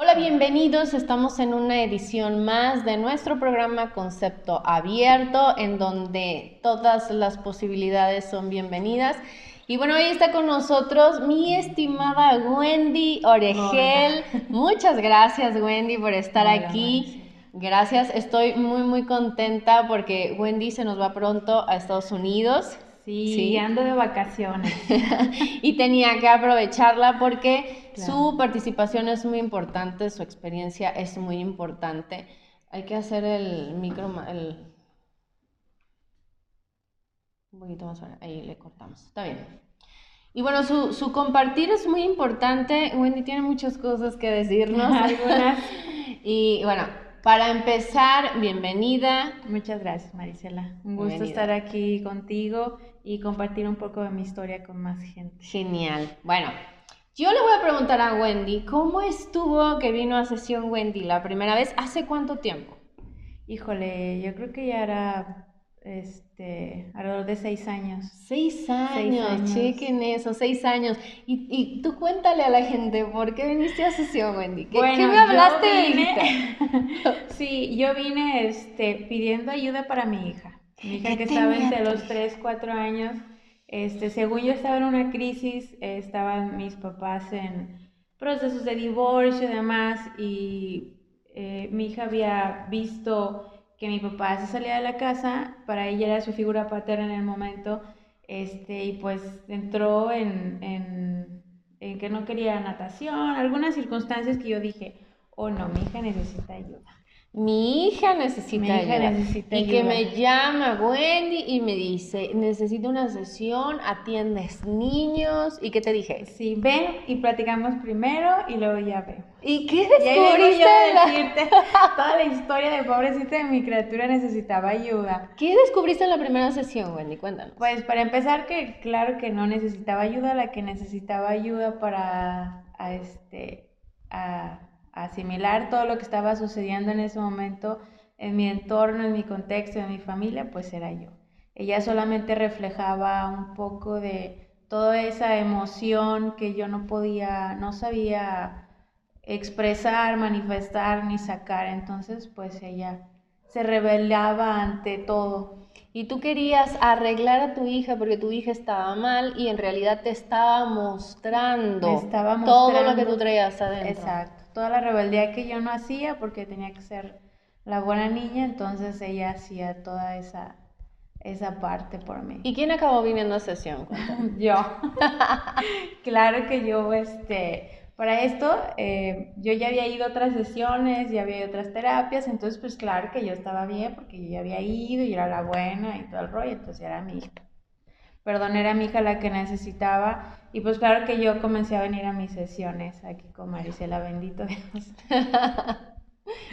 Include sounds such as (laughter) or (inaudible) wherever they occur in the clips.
Hola, bienvenidos. Estamos en una edición más de nuestro programa Concepto Abierto, en donde todas las posibilidades son bienvenidas. Y bueno, hoy está con nosotros mi estimada Wendy Oregel. Muchas gracias, Wendy, por estar aquí. Gracias, estoy muy, muy contenta porque Wendy se nos va pronto a Estados Unidos. Sí, ando de vacaciones. (laughs) y tenía que aprovecharla porque su participación es muy importante, su experiencia es muy importante. Hay que hacer el micro, el... un poquito más, ahí le cortamos, está bien. Y bueno, su, su compartir es muy importante. Wendy tiene muchas cosas que decirnos. (laughs) Algunas. (laughs) y bueno, para empezar, bienvenida. Muchas gracias, Marisela. Un gusto estar aquí contigo y compartir un poco de mi historia con más gente. Genial. Bueno, yo le voy a preguntar a Wendy, ¿cómo estuvo que vino a sesión Wendy la primera vez? ¿Hace cuánto tiempo? Híjole, yo creo que ya era este, alrededor de seis años. Seis años, chequen eso, seis años. Y, y, tú cuéntale a la gente, ¿por qué viniste a sesión, Wendy? ¿Qué, ¿qué me hablaste (laughs) sí, yo vine este, pidiendo ayuda para mi hija. Mi hija que estaba entre los tres, cuatro años. Este, según yo estaba en una crisis, estaban mis papás en procesos de divorcio y demás, y eh, mi hija había visto que mi papá se salía de la casa, para ella era su figura paterna en el momento, este, y pues entró en, en, en que no quería natación, algunas circunstancias que yo dije, oh no, mi hija necesita ayuda. Mi hija necesita Mi hija ayuda. Necesita y que me llama Wendy y me dice, necesito una sesión, atiendes niños. ¿Y qué te dije? Sí, ven y platicamos primero y luego ya veo. ¿Y qué descubriste? Y decirte toda la historia de pobrecita de mi criatura necesitaba ayuda. ¿Qué descubriste en la primera sesión, Wendy? Cuéntanos. Pues para empezar que claro que no necesitaba ayuda, la que necesitaba ayuda para a este a asimilar todo lo que estaba sucediendo en ese momento en mi entorno, en mi contexto, en mi familia, pues era yo. Ella solamente reflejaba un poco de toda esa emoción que yo no podía, no sabía expresar, manifestar ni sacar. Entonces, pues ella se rebelaba ante todo. Y tú querías arreglar a tu hija porque tu hija estaba mal y en realidad te estaba mostrando, estaba mostrando todo lo que tú traías adentro. Exacto toda la rebeldía que yo no hacía porque tenía que ser la buena niña, entonces ella hacía toda esa, esa parte por mí. ¿Y quién acabó viniendo a sesión? (laughs) yo. (laughs) claro que yo, este, para esto, eh, yo ya había ido a otras sesiones, ya había ido a otras terapias, entonces pues claro que yo estaba bien porque yo ya había ido y era la buena y todo el rollo, entonces era mi hija. Perdón, era mi hija la que necesitaba y pues claro que yo comencé a venir a mis sesiones aquí con Marisela, bendito Dios.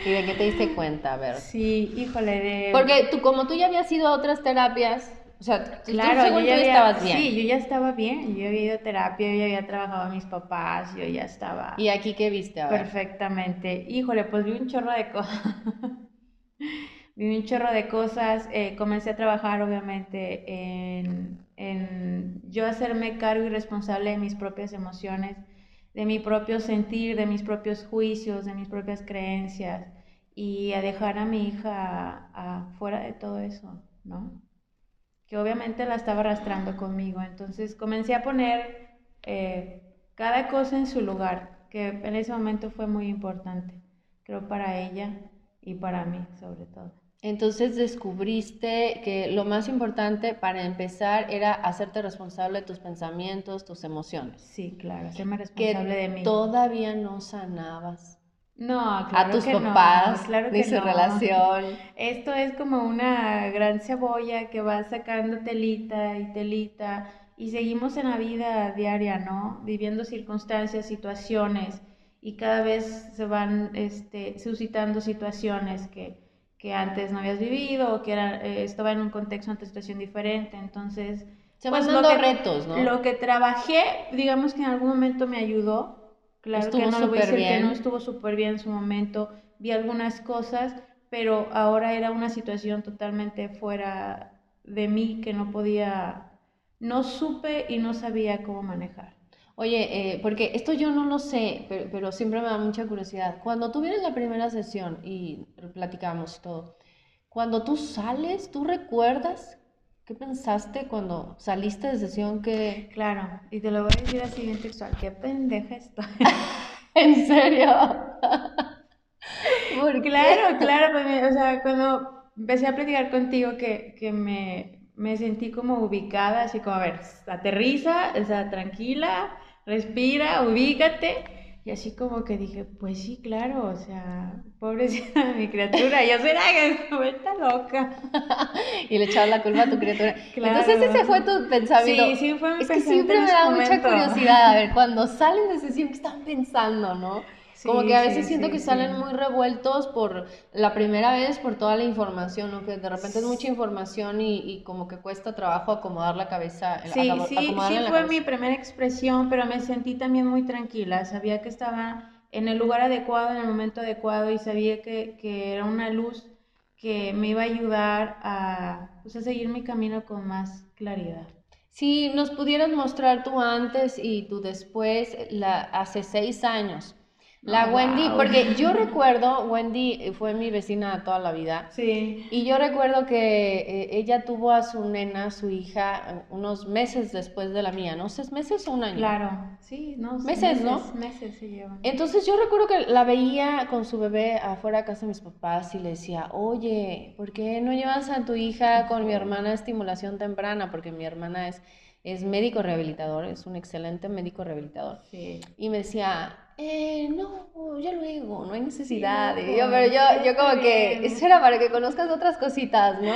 ¿Y de qué te diste cuenta? A ver. Sí, híjole. De... Porque tú, como tú ya habías ido a otras terapias, o sea, claro, tú, yo ya estabas bien. Sí, yo ya estaba bien. Yo había ido a terapia, yo ya había trabajado a mis papás, yo ya estaba. ¿Y aquí qué viste ahora? Perfectamente. Híjole, pues vi un chorro de cosas. (laughs) vi un chorro de cosas. Eh, comencé a trabajar, obviamente, en en yo hacerme cargo y responsable de mis propias emociones, de mi propio sentir, de mis propios juicios, de mis propias creencias y a dejar a mi hija afuera de todo eso, ¿no? Que obviamente la estaba arrastrando conmigo. Entonces comencé a poner eh, cada cosa en su lugar, que en ese momento fue muy importante, creo para ella y para mí sobre todo. Entonces descubriste que lo más importante para empezar era hacerte responsable de tus pensamientos, tus emociones. Sí, claro, hacerme responsable de mí. Todavía no sanabas. No, claro a tus papás, claro ni su relación. Esto es como una gran cebolla que va sacando telita y telita y seguimos en la vida diaria, ¿no? Viviendo circunstancias, situaciones y cada vez se van este, suscitando situaciones que que antes no habías vivido o que era, eh, estaba en un contexto, una situación diferente. Entonces, se pues, dando retos, ¿no? Lo que trabajé, digamos que en algún momento me ayudó. Claro que no lo voy a decir que no estuvo súper bien en su momento. Vi algunas cosas, pero ahora era una situación totalmente fuera de mí que no podía, no supe y no sabía cómo manejar. Oye, eh, porque esto yo no lo sé, pero, pero, siempre me da mucha curiosidad. Cuando tú vienes la primera sesión y platicamos todo, cuando tú sales, ¿tú recuerdas qué pensaste cuando saliste de sesión que... Claro, y te lo voy a decir así en textual, qué pendeja estoy. (laughs) ¿En serio? (laughs) Claro, claro, pues, o sea, cuando empecé a platicar contigo que, que me, me sentí como ubicada, así como, a ver, aterriza, o sea, tranquila, respira, ubícate. Y así como que dije, pues sí, claro, o sea, pobrecita mi criatura, yo será que vuelta loca. (laughs) y le echaba la culpa a tu criatura. Entonces ese fue tu pensamiento. Sí, sí, fue mi Es que siempre me da mucha curiosidad, a ver, cuando salen de sesión, ¿qué están pensando, no? Como que a veces siento que salen muy revueltos por la primera vez, por toda la información, ¿no? Que de repente es mucha información y, y como que cuesta trabajo acomodar la cabeza. Sí, sí, sí fue mi primera expresión, pero me sentí también muy tranquila. Sabía que estaba en el lugar adecuado, en el momento adecuado y sabía que, que era una luz que me iba a ayudar a, pues, a seguir mi camino con más claridad. Si nos pudieras mostrar tú antes y tú después, la, hace seis años, la Wendy, porque yo recuerdo, Wendy fue mi vecina toda la vida. Sí. Y yo recuerdo que eh, ella tuvo a su nena, su hija, unos meses después de la mía, ¿no? ¿Seis meses o un año? Claro, sí, no. Meses, ¿no? Meses se llevan. Entonces yo recuerdo que la veía con su bebé afuera de casa de mis papás y le decía, oye, ¿por qué no llevas a tu hija con mi hermana a estimulación temprana? Porque mi hermana es, es médico rehabilitador, es un excelente médico rehabilitador. Sí. Y me decía, eh, no, ya luego, no hay necesidad. yo, pero yo, yo como que, (laughs) eso era para que conozcas otras cositas, ¿no?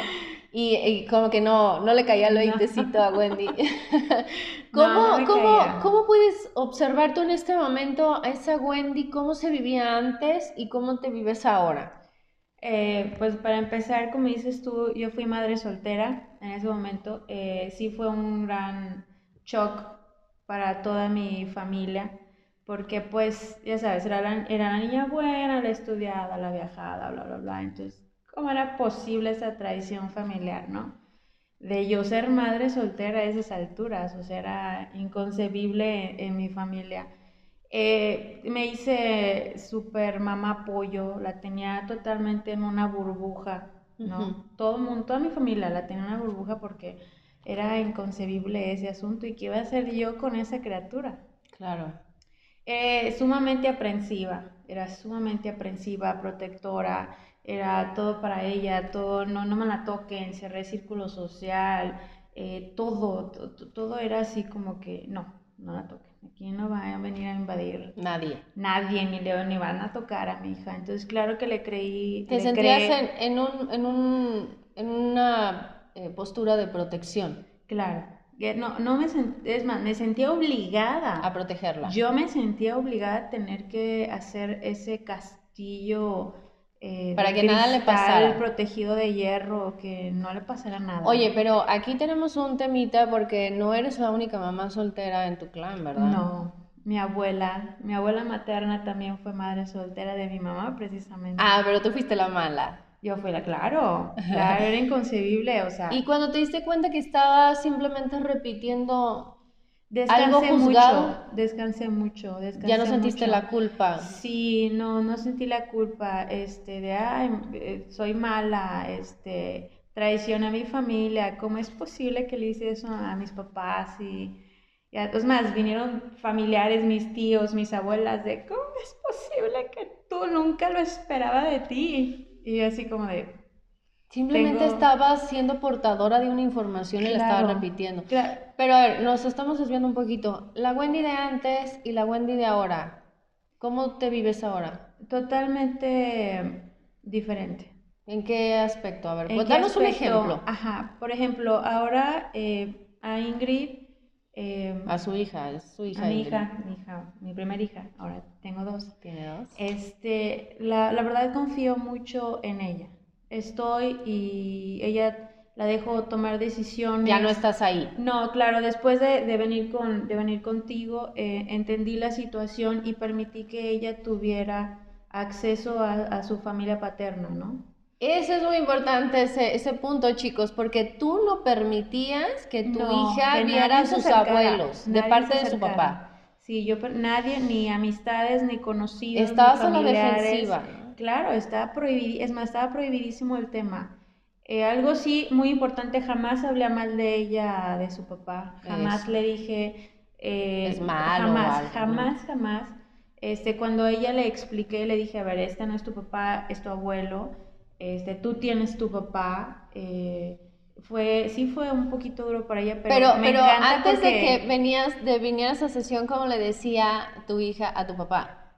Y, como que no, no le caía el veintecito a Wendy. (laughs) (laughs) ¿Cómo, cómo, ¿Cómo puedes observar tú en este momento a esa Wendy, cómo se vivía antes y cómo te vives ahora? Eh, pues para empezar, como dices tú, yo fui madre soltera en ese momento. Eh, sí fue un gran shock para toda mi familia porque pues, ya sabes, era la, era la niña buena, la estudiada, la viajada, bla, bla, bla. Entonces, ¿cómo era posible esa tradición familiar, no? De yo ser madre soltera a esas alturas, o sea, era inconcebible en, mi familia. Eh, me hice super mamá pollo, la tenía totalmente en una burbuja, ¿no? Todo mundo, toda mi familia la tenía en una burbuja porque era inconcebible ese asunto y qué iba a hacer yo con esa criatura. Claro. Eh, sumamente aprensiva, era sumamente aprensiva, protectora, era todo para ella, todo, no, no me la toquen, cerré círculo social, eh, todo, todo, era así como que no, no la toquen. Aquí no va a venir a invadir. Nadie. Nadie, ni le ni van a tocar a mi hija. Entonces, claro que le creí. Te sentías en, un, en, un, en una eh, postura de protección. Claro. No, no me es más, me sentía obligada. A protegerla. Yo me sentía obligada a tener que hacer ese castillo eh, para que nada le pasara. protegido de hierro, que no le pasara nada. Oye, pero aquí tenemos un temita porque no eres la única mamá soltera en tu clan, ¿verdad? No, mi abuela, mi abuela materna también fue madre soltera de mi mamá, precisamente. Ah, pero tú fuiste la mala. Yo fui la, claro, (laughs) claro, era inconcebible, o sea. Y cuando te diste cuenta que estaba simplemente repitiendo algo juzgado, mucho, descansé mucho, descansé Ya no sentiste la culpa. Sí, no, no sentí la culpa, este, de, ay, eh, soy mala, este, traicioné a mi familia, ¿cómo es posible que le hice eso a mis papás? Y, y es más, vinieron familiares, mis tíos, mis abuelas, de, ¿cómo es posible que tú nunca lo esperaba de ti? Y así como de... Simplemente estaba siendo portadora de una información y la estaba repitiendo. Pero a ver, nos estamos desviando un poquito. La Wendy de antes y la Wendy de ahora, ¿cómo te vives ahora? Totalmente diferente. ¿En qué aspecto? A ver, pues, danos un ejemplo. Ajá, por ejemplo, ahora eh, a Ingrid Em, a su hija, es su hija. A mi hija, mi hija, mi primera hija, ahora tengo dos. ¿Tiene dos? Este, la, la verdad confío mucho en ella. Estoy y ella la dejo tomar decisiones. Ya no estás ahí. No, claro, después de, de venir, con, de venir contigo, eh, entendí la situación y permití que ella tuviera acceso a, a su familia paterna, ¿no? Ese es muy importante, ese, ese punto, chicos, porque tú no permitías que tu hija viera a sus abuelos de parte de su papá. Sí, yo, nadie, ni amistades, ni conocidos, Estabas ni a la defensiva. Claro, está prohibido, es más, estaba prohibidísimo el tema. Eh, algo sí, muy importante, jamás hablé mal de ella, de su papá. Jamás Eso. le dije... eh, Es malo Jamás, algo, ¿no? jamás, jamás. Este, cuando a ella le expliqué, le dije, a ver, este no es tu papá, es tu abuelo. Este, tú tienes tu papá. eh, fue, sí fue un poquito duro para ella, pero, Pero, me pero encanta antes de que venías, de vinieras a sesión, como le decía tu hija a tu papá?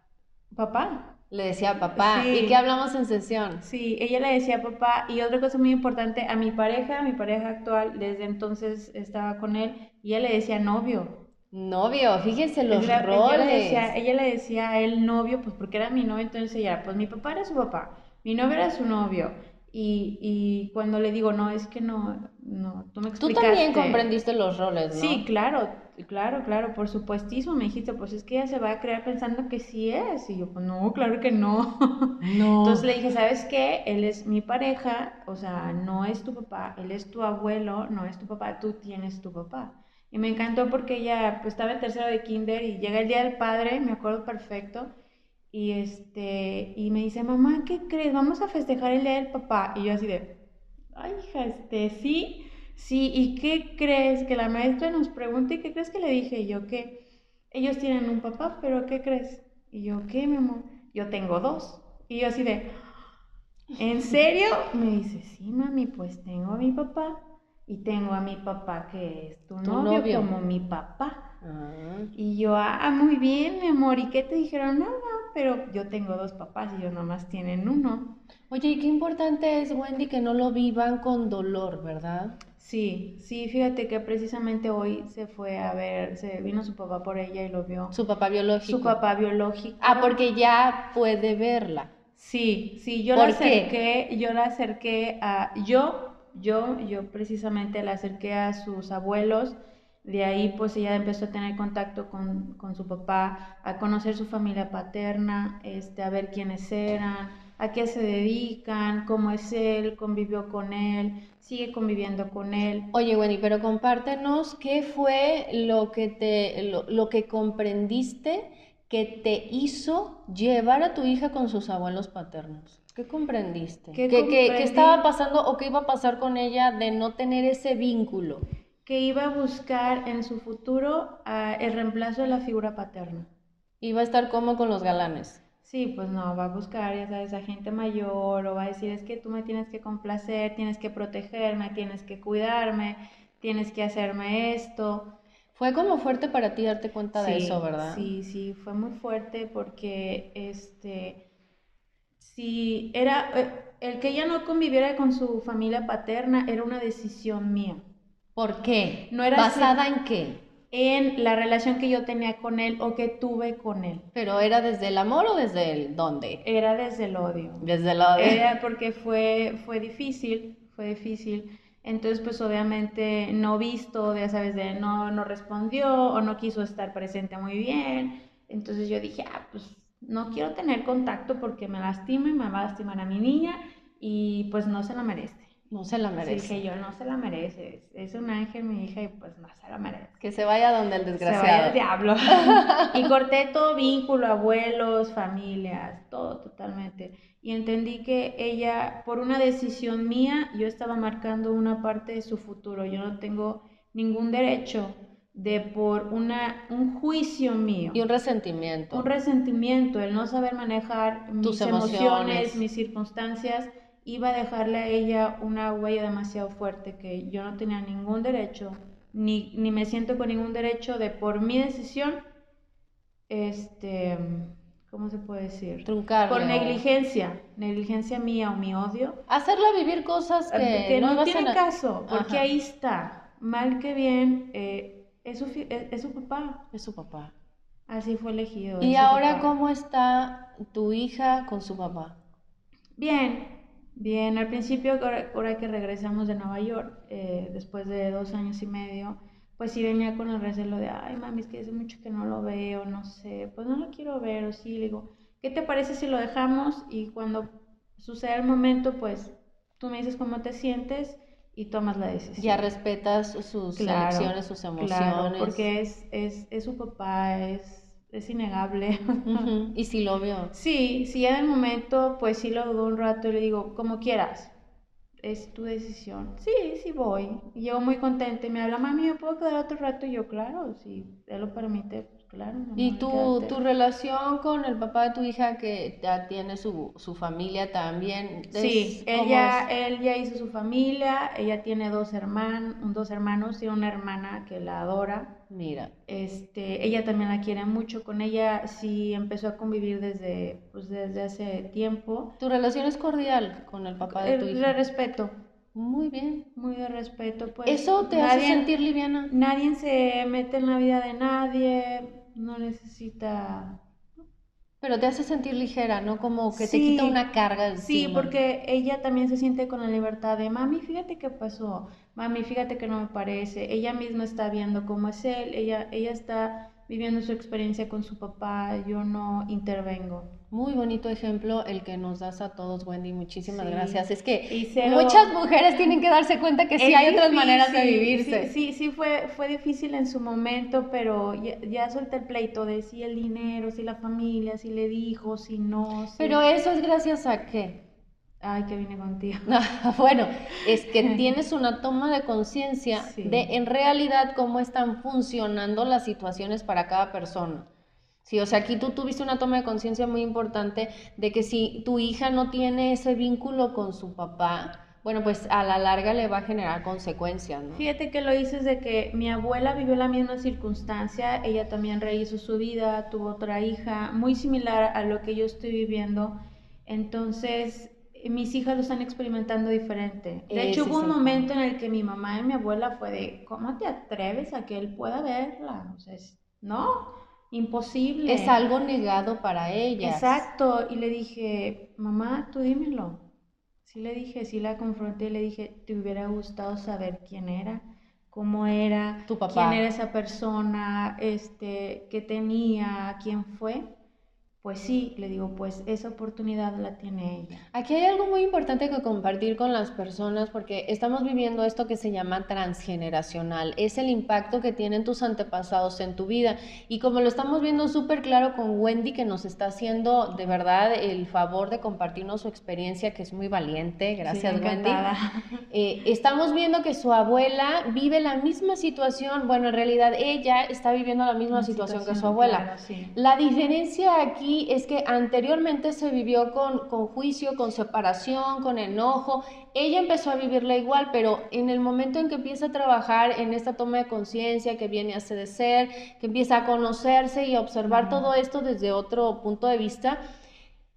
Papá. Le decía papá. Sí. ¿Y qué hablamos en sesión? Sí, ella le decía papá y otra cosa muy importante, a mi pareja, a mi pareja actual, desde entonces estaba con él y ella le decía novio. Novio, fíjense los Ella- roles. Ella le, decía, ella le decía a él novio, pues porque era mi novio, entonces ella, pues mi papá era su papá, mi novio era su novio. Y, y cuando le digo, no, es que no, no, tú me Tú explicaste. también comprendiste los roles, ¿no? Sí, claro, claro, claro, por supuestísimo. Me dijiste, pues es que ella se va a creer pensando que sí es. Y yo, pues no, claro que no. (laughs) No. Entonces le dije, ¿sabes qué? Él es mi pareja, o sea, no es tu papá, él es tu abuelo, no es tu papá, tú tienes tu papá. Y me encantó porque ella pues, estaba en tercero de kinder y llega el día del padre, me acuerdo perfecto, y este, y me dice, mamá, ¿qué crees? Vamos a festejar el día del papá. Y yo así de, ay, hija, este, sí, sí, ¿y qué crees? Que la maestra nos pregunta, ¿y qué crees que le dije? Y yo, que ellos tienen un papá, pero ¿qué crees? Y yo, ¿qué, mi amor? Yo tengo dos. Y yo así de, ¿en serio? (laughs) Me dice, sí, mami, pues tengo a mi papá y tengo a mi papá que es tu, Tu novio, novio. como mi papá. Ah. Y yo, ah, muy bien, mi amor, ¿y qué te dijeron? Nada, pero yo tengo dos papás y ellos nomás tienen uno. Oye, y qué importante es, Wendy, que no lo vivan con dolor, ¿verdad? Sí, sí, fíjate que precisamente hoy se fue a ver, se vino su papá por ella y lo vio. Su papá biológico. Su papá biológico. Ah, porque ya puede verla. Sí, sí, yo ¿Por la qué? acerqué, yo la acerqué a, yo, yo, yo precisamente la acerqué a sus abuelos, de ahí pues ella empezó a tener contacto con, con su papá, a conocer su familia paterna, este, a ver quiénes eran, a qué se dedican, cómo es él, convivió con él, sigue conviviendo con él. Oye, Wendy, pero compártenos qué fue lo que te, lo, lo que comprendiste que te hizo llevar a tu hija con sus abuelos paternos. ¿Qué comprendiste? ¿Qué ¿Qué, qué- qué estaba pasando o qué iba a pasar con ella de no tener ese vínculo? Que iba a buscar en su futuro ah, el reemplazo de la figura paterna. Iba a estar como con los galanes. Sí, pues no, va a buscar, ya sabes, a gente mayor o va a decir, es que tú me tienes que complacer, tienes que protegerme, tienes que cuidarme, tienes que hacerme esto. Fue como fuerte para ti darte cuenta de eso, ¿verdad? Sí, sí, fue muy fuerte porque, este, si era, eh, el que ella no conviviera con su familia paterna era una decisión mía. ¿Por qué? No era ¿Basada en qué? en la relación que yo tenía con él o que tuve con él. ¿Pero era desde el amor o desde el dónde? Era desde el odio. Desde el de... Era porque fue, fue difícil, fue difícil. Entonces, pues obviamente no visto, ya sabes, de no, no respondió o no quiso estar presente muy bien. Entonces yo dije, ah, pues no quiero tener contacto porque me lastima y me va a lastimar a mi niña y pues no se la merece. No se la Sí, merece. dije yo, no se la merece. Es, un ángel mi hija y pues no se la merece. Que se vaya donde el Se vaya desgraciado. al diablo. (laughs) y corté todo vínculo, abuelos, familias, todo totalmente. Y entendí que ella, por una decisión mía, yo estaba marcando una parte de su futuro. Yo no tengo ningún derecho de por una, un juicio mío, Y un resentimiento. un resentimiento, el no saber manejar mis Tus emociones, emociones. mis circunstancias, iba a dejarle a ella una huella demasiado fuerte que yo no tenía ningún derecho, ni, ni me siento con ningún derecho de por mi decisión, este, ¿cómo se puede decir? Truncarle Por negligencia, negligencia mía o mi odio, Hacerla vivir cosas que, que no, a tiene caso, porque Ajá. ahí está, mal que bien, eh, es, su, es- es su papá, Es su papá. así fue elegido. ¿Y ahora papá. cómo está tu hija con su papá? Bien, bien. Al principio, ahora, que regresamos de Nueva York, eh, después de dos años y medio, pues sí venía con el recelo de, ay, mami, es que hace mucho que no lo veo, no sé, pues no lo quiero ver, o sí, le digo, ¿qué te parece si lo dejamos? Y cuando suceda el momento, pues tú me dices cómo te sientes y tomas la decisión. Ya respetas sus Claro, elecciones, sus emociones. Claro, porque es, es, es su papá, es, es innegable. Y si lo vio. Sí, sí, en el momento, pues sí lo dudo un rato y le digo, como quieras, es tu decisión. Sí, sí voy. Y llego muy contenta y me habla, mami, ¿me puedo quedar otro rato? Y yo, claro, si él lo permite, ¿Y tu, tu relación con el papá de tu hija que ya tiene su, su familia también? Sí, él ya, él ya hizo su familia, ella tiene dos, hermanos dos hermanos y una hermana que la adora. Mira. Este, ella también la quiere mucho, con ella sí empezó a convivir desde, pues, desde hace tiempo. ¿Tu relación es cordial con el papá de tu hija? De respeto. Muy bien. Muy de respeto, pues. ¿Eso te hace sentir liviana? Nadie se mete en la vida de nadie, no necesita... Pero te hace sentir ligera, ¿no? Como que te quita una carga Sí, porque ella también se siente con la libertad de, mami, fíjate qué pasó, mami, fíjate que no me parece. Ella misma está viendo cómo es él, ella, ella está viviendo su experiencia con su papá, yo no intervengo. Muy bonito ejemplo el que nos das a todos, Wendy. Muchísimas gracias. Es que muchas mujeres tienen que darse cuenta que sí hay otras maneras de vivirse. Sí, sí, fue, fue difícil en su momento, pero ya, ya, solté el pleito de si el dinero, si la familia, si le dijo, si no. Pero eso es gracias a qué? Ay, que vine contigo. (laughs) bueno, es que (laughs) tienes una toma de conciencia de en realidad cómo están funcionando las situaciones para cada persona. Sí, o sea, aquí tú tuviste una toma de conciencia muy importante de que si tu hija no tiene ese vínculo con su papá, bueno, pues a la larga le va a generar consecuencias, ¿no? Fíjate que lo hice de que mi abuela vivió la misma circunstancia, ella también rehizo su vida, tuvo otra hija, muy similar a lo que yo estoy viviendo, entonces mis hijas lo están experimentando diferente. De hecho, hubo un momento en el que mi mamá y mi abuela fue de, ¿cómo te atreves a que él pueda verla? O sea, ¿no? imposible. Es algo negado para ella. Exacto, y le dije, mamá, tú dímelo. Sí le dije, sí la confronté, le dije, te hubiera gustado saber quién era, cómo era, tu papá. quién era esa persona, este, qué tenía, quién fue. Pues sí, le digo, pues esa oportunidad la tiene ella. Aquí hay algo muy importante que compartir con las personas porque estamos viviendo esto que se llama transgeneracional. Es el impacto que tienen tus antepasados en tu vida. Y como lo estamos viendo súper claro con Wendy, que nos está haciendo de verdad el favor de compartirnos su experiencia, que es muy valiente. Gracias, Wendy. (laughs) Eh, estamos viendo que su abuela vive la misma situación. Bueno, en realidad ella está viviendo la misma situación, que su abuela. La diferencia aquí es que anteriormente se vivió con, con juicio, con separación, con enojo. Ella empezó a vivirla igual, pero en el momento en que empieza a trabajar en esta toma de conciencia, que viene a ser, que empieza a conocerse y a observar todo esto desde otro punto de vista,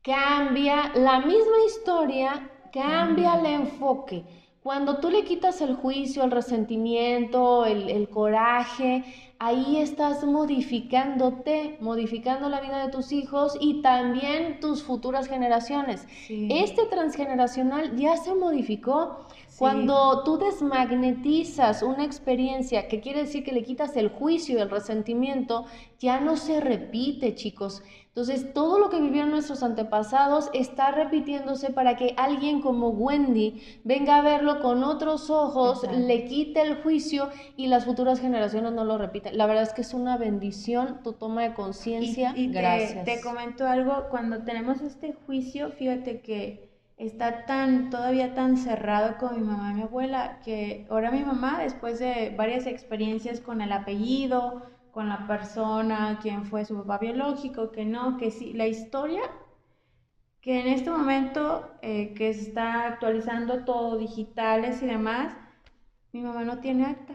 cambia la misma historia, cambia el enfoque. Cuando tú le quitas el juicio, el resentimiento, el, el coraje, ahí estás modificándote, modificando la vida de tus hijos y también tus futuras generaciones. Este transgeneracional ya se modificó. Cuando tú desmagnetizas una experiencia, que quiere decir que le quitas el juicio y el resentimiento, ya no se repite, chicos. Entonces, todo lo que vivieron nuestros antepasados está repitiéndose para que alguien como Wendy venga a verlo con otros ojos, le quite el juicio y las futuras generaciones no lo repiten. La verdad es que es una bendición tu toma de conciencia. Y, Gracias. Te, te comento algo, cuando tenemos este juicio, fíjate que está tan todavía tan cerrado con mi mamá y mi abuela que ahora mi mamá después de varias experiencias con el apellido con la persona, quién fue su papá biológico, que no, que sí, la historia que en este momento eh, que se está actualizando todo, digitales y demás, mi mamá no tiene acta.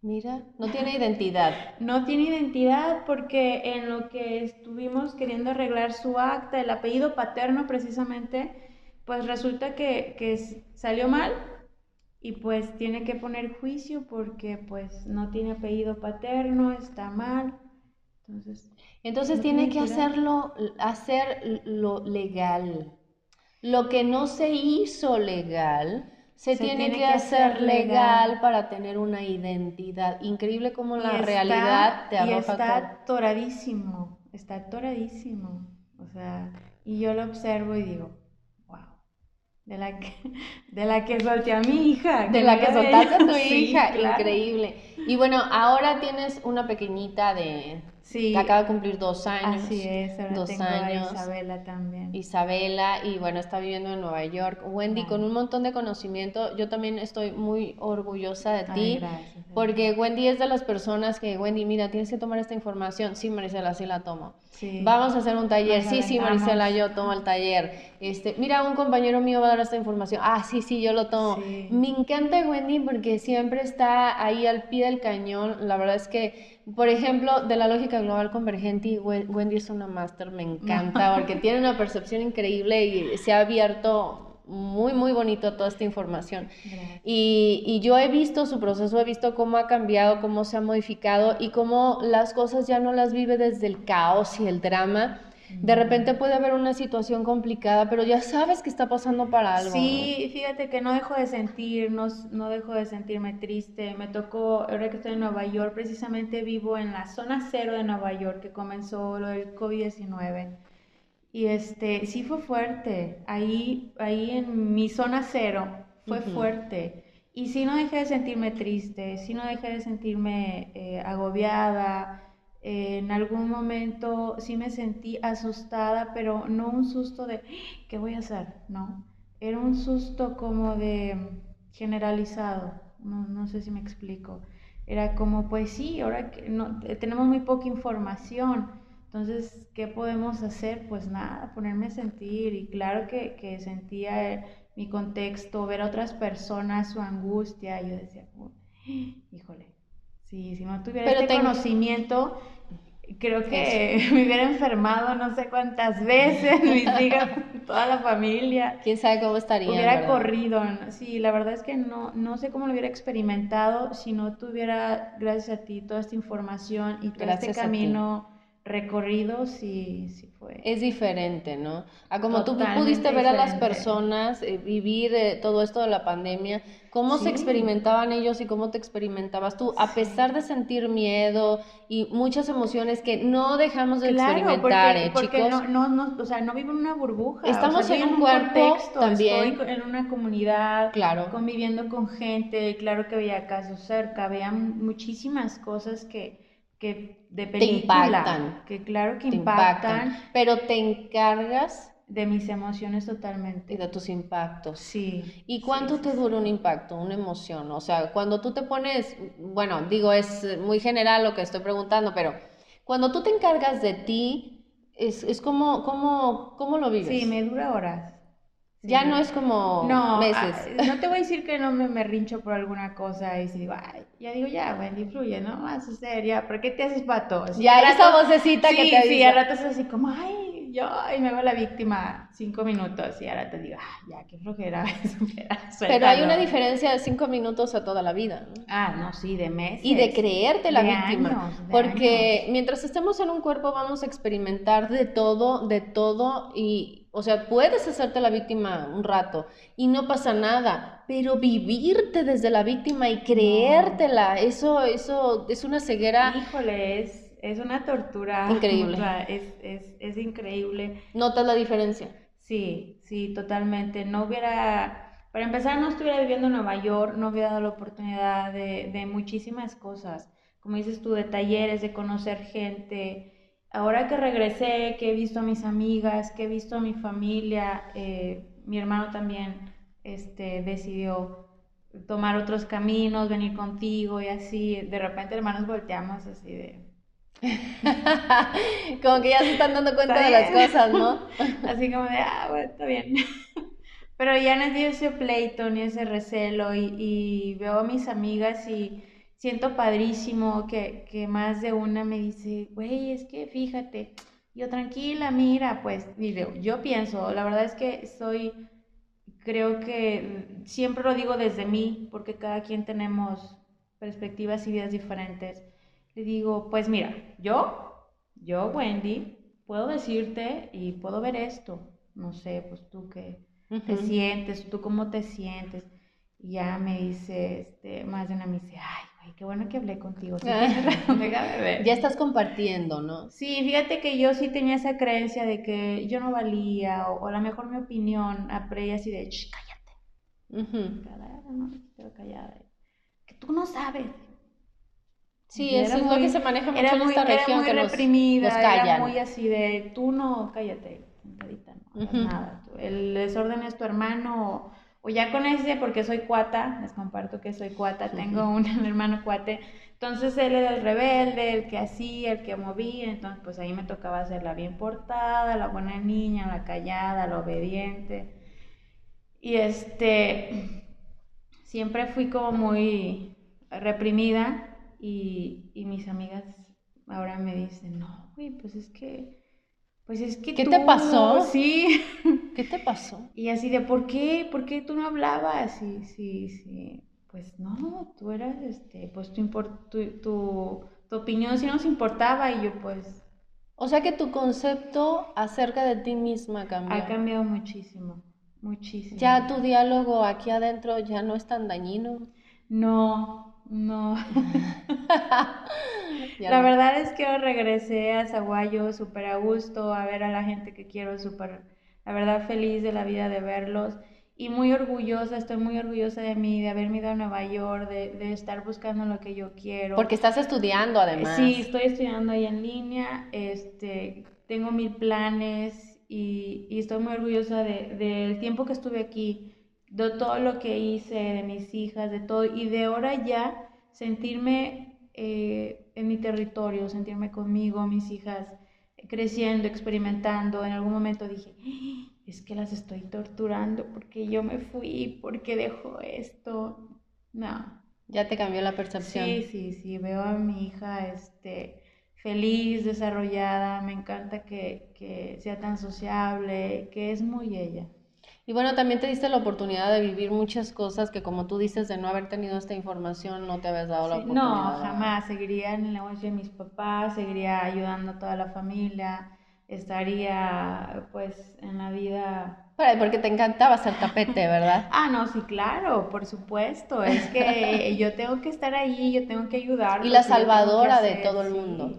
Mira, no tiene identidad. (laughs) no tiene identidad porque en lo que estuvimos queriendo arreglar su acta, el apellido paterno precisamente, pues resulta que, que salió mal y pues tiene que poner juicio porque pues no tiene apellido paterno, está mal. Entonces, Entonces tiene que hacerlo, hacer lo legal. Lo que no se hizo legal, se, tiene, que, hacer legal, para tener una identidad. Increíble como la realidad te arroja y está toradísimo, está toradísimo. O sea, y yo lo observo y digo, de la que, (laughs) de la que solté a mi hija. De la que soltaste a tu (laughs) hija, increíble. Y bueno, ahora tienes una pequeñita de Sí. acaba de cumplir dos años. Así es, ahora dos tengo años. A Isabela también. Isabela, y bueno, está viviendo en Nueva York. Wendy, con un montón de conocimiento, yo también estoy muy orgullosa de ti. gracias, porque Wendy es de las personas que, Wendy, mira, tienes que tomar esta información. Sí, Marisela, sí la tomo. Vamos a hacer un taller. sí, sí, Marisela, yo tomo el taller. Este, mira, un compañero mío va a dar esta información. Ah, sí, sí, yo lo tomo. Me encanta Wendy porque siempre está ahí al pie del cañón. La verdad es que, por ejemplo, de la lógica global convergente, Wendy es una máster, me encanta (laughs) porque tiene una percepción increíble y se ha abierto muy, muy bonito toda esta información. Y, y, yo he visto su proceso, he visto cómo ha cambiado, cómo se ha modificado y cómo las cosas ya no las vive desde el caos y el drama. De repente puede haber una situación complicada, pero ya sabes que está pasando para algo. Sí, fíjate que no dejo de sentir, no, no dejo de sentirme triste. Me tocó, ahora que estoy en Nueva York, precisamente vivo en la zona cero de Nueva York, que comenzó lo del COVID-19. Y este, sí fue fuerte. Ahí, ahí en mi zona cero fue fuerte. Y sí no dejé de sentirme triste, sí no dejé de sentirme eh, agobiada. en algún momento sí me sentí asustada, pero no un susto de ¿qué voy a hacer? No. Era un susto como de generalizado. No, no sé si me explico. Era como, pues sí, ahora que no, tenemos muy poca información entonces, ¿qué podemos hacer? Pues nada, ponerme a sentir. Y claro que, que sentía mi contexto, ver a otras personas su angustia. Yo decía, (gasps) híjole, sí, si no tuviera este conocimiento, creo que (laughs) me hubiera enfermado no sé cuántas veces, (laughs) mis hijas, toda la familia. ¿Quién sabe cómo estaría? Hubiera corrido. Sí, la verdad es que no, no sé cómo lo hubiera experimentado si no tuviera, gracias a ti, toda esta información y todo este camino recorrido sí, sí fue. Es diferente, ¿no? A como tú pudiste ver a las personas eh, vivir eh, todo esto de la pandemia, cómo se experimentaban ellos y cómo te experimentabas tú, a pesar de sentir miedo y muchas emociones que no dejamos de experimentar, ¿eh, porque chicos? No, no, o sea, no vivo en una burbuja. Estamos en un, contexto, también. Estoy en una comunidad, claro. conviviendo con gente, claro que veía casos cerca, veía muchísimas cosas que que de película, impactan. que claro que impactan, pero te encargas de mis emociones totalmente. Y de tus impactos. Sí. ¿Y cuánto te dura un impacto, una emoción? O sea, cuando tú te pones, bueno, digo, es muy general lo que estoy preguntando, pero cuando tú te encargas de ti, es, es como, como, ¿cómo lo vives? Sí, me dura horas. Ya no es como no, meses. Ah, no te voy a decir que no me, me rincho por alguna cosa y si digo, ay, ya digo, ya, Wendy, fluye, ¿no? Va a suceder, ya, ¿por qué te haces pato? ya, esa vocecita que te. Sí, a ratos así como, ay, yo, y me hago la víctima cinco minutos y ahora te digo, ay, ya, qué flojera. (laughs) Pero hay una diferencia de cinco minutos a toda la vida, ¿no? Ah, no, sí, de meses. Y de creerte la víctima. porque mientras estemos en un cuerpo vamos a experimentar de todo, de todo y o sea, puedes hacerte la víctima un rato y no pasa nada, pero vivirte desde la víctima y creértela, eso, eso es una ceguera. Híjole, es, es una tortura. Increíble. Es, es, es increíble. ¿Notas la diferencia? Sí, sí, totalmente. No hubiera, para empezar, no estuviera viviendo en Nueva York, no hubiera dado la oportunidad de, de muchísimas cosas, como dices tú, de talleres, de conocer gente, ahora que regresé, que he visto a mis amigas, que he visto a mi familia, eh, mi hermano también este, decidió tomar otros caminos, venir contigo y así, de repente hermanos volteamos así de... (laughs) como que ya se están dando cuenta de las cosas, ¿no? (laughs) así como de, ah, bueno, está bien. (laughs) Pero ya no dio ese pleito ni ese recelo y, y veo a mis amigas y siento padrísimo que, que más de una me dice, güey, es que fíjate, yo tranquila, mira, pues, video, yo pienso, la verdad es que soy, creo que siempre lo digo desde mí, porque cada quien tenemos perspectivas y vidas diferentes. Le digo, pues mira, yo, yo, Wendy, puedo decirte y puedo ver esto. No sé, pues tú qué te sientes, tú cómo te sientes. Y ya me dice, este, más de una me dice, ay, qué bueno que hablé contigo. (laughs) Ya estás compartiendo, ¿no? Sí, fíjate que yo sí tenía esa creencia de que yo no valía, o, a lo mejor mi opinión, aprendí así de, Shh, cállate. Uh -huh. no, callada. Que tú no sabes. Sí, eso es lo que se maneja mucho en esta región. Era muy reprimida, era muy así de, tú no, cállate, no, nada. El desorden es tu hermano, o, ya con ese, porque soy cuata, les comparto que soy cuata, tengo (laughs) un, hermano cuate, entonces él era el rebelde, el que hacía, el que movía, entonces pues ahí me tocaba ser la bien portada, la buena niña, la callada, la obediente. Y este, siempre fui como muy reprimida y, mis amigas ahora me dicen, no, güey, pues es que, pues es que ¿Qué te pasó? Sí. (laughs) ¿Qué te pasó? Y así de, ¿por qué? ¿Por qué tú no hablabas? Sí, sí, sí. Pues no, tú eras, este, pues tu, tu, tu opinión sí nos importaba y yo pues... O sea que tu concepto acerca de ti misma cambió. Ha cambiado muchísimo. Muchísimo. Ya tu diálogo aquí adentro ya no es tan dañino. No, no. (laughs) la verdad es que regresé a Zaguayo súper a gusto, a ver a la gente que quiero, súper, la verdad feliz de la vida de verlos y muy orgullosa, estoy muy orgullosa de mí, de haberme ido a Nueva York, de, de, estar buscando lo que yo quiero. Porque estás estudiando además. Sí, estoy estudiando ahí en línea, este, tengo mil planes, y, estoy muy orgullosa del tiempo que estuve aquí, de todo lo que hice, de mis hijas, de todo, y de ahora ya sentirme eh, en mi territorio, sentirme conmigo, mis hijas creciendo, experimentando. En algún momento dije, ¡Ah! es que las estoy torturando porque yo me fui, porque dejo esto. No. Ya te cambió la percepción. Sí, sí, sí, veo a mi hija, este, feliz, desarrollada, me encanta que, que, sea tan sociable, que es muy ella. Y bueno, también te diste la oportunidad de vivir muchas cosas que como tú dices, de no haber tenido esta información, no te habías dado la oportunidad. No, jamás. Seguiría en el negocio de mis papás, seguiría ayudando a toda la familia, estaría pues en la vida porque te encantaba hacer tapete, ¿verdad? (laughs) ah, no, sí, claro, por supuesto. Es que yo tengo que estar ahí, yo tengo que ayudar. Y la salvadora de todo el mundo.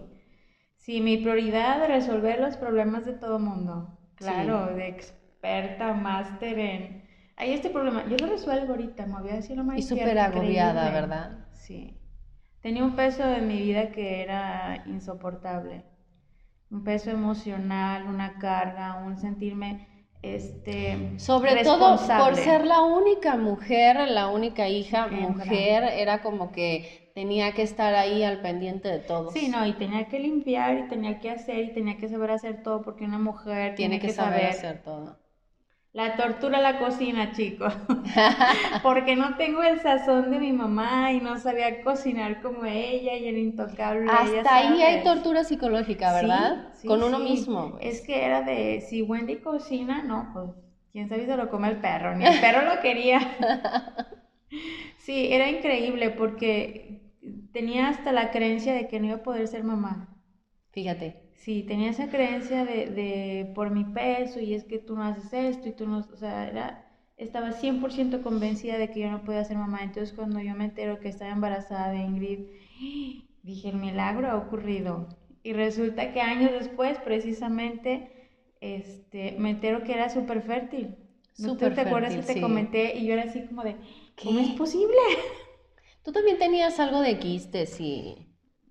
Sí, mi prioridad es resolver los problemas de todo el mundo. Claro, de experta, máster en... Hay este problema, yo lo resuelvo ahorita, me voy a decir lo más Y súper agobiada, ¿verdad? Sí. Tenía un peso en mi vida que era insoportable. Un peso emocional, una carga, un sentirme este sobre todo por ser la única mujer la única hija mujer era como que tenía que estar ahí al pendiente de todo sí no y tenía que limpiar y tenía que hacer y tenía que saber hacer todo porque una mujer tiene, que, saber hacer todo la tortura la cocina, chicos. (laughs) (laughs) Porque no tengo el sazón de mi mamá y no sabía cocinar como ella y el intocable. Hasta ahí hay tortura psicológica, ¿verdad? Con uno mismo. Pues. Es que era de, si Wendy cocina, no, pues quién sabe si se lo come el perro, ni el perro lo quería. (laughs) sí, era increíble porque tenía hasta la creencia de que no iba a poder ser mamá. Fíjate. Sí, tenía esa creencia de, de, por mi peso y es que tú no haces esto y tú no, o sea, era, estaba 100% convencida de que yo no podía ser mamá. Entonces cuando yo me entero que estaba embarazada de Ingrid, dije, el milagro ha ocurrido. Y resulta que años después, precisamente, este, me entero que era súper fértil. ¿No te, acuerdas que te comenté? Y yo era así como de, ¿cómo es posible? Tú también tenías algo de quistes y...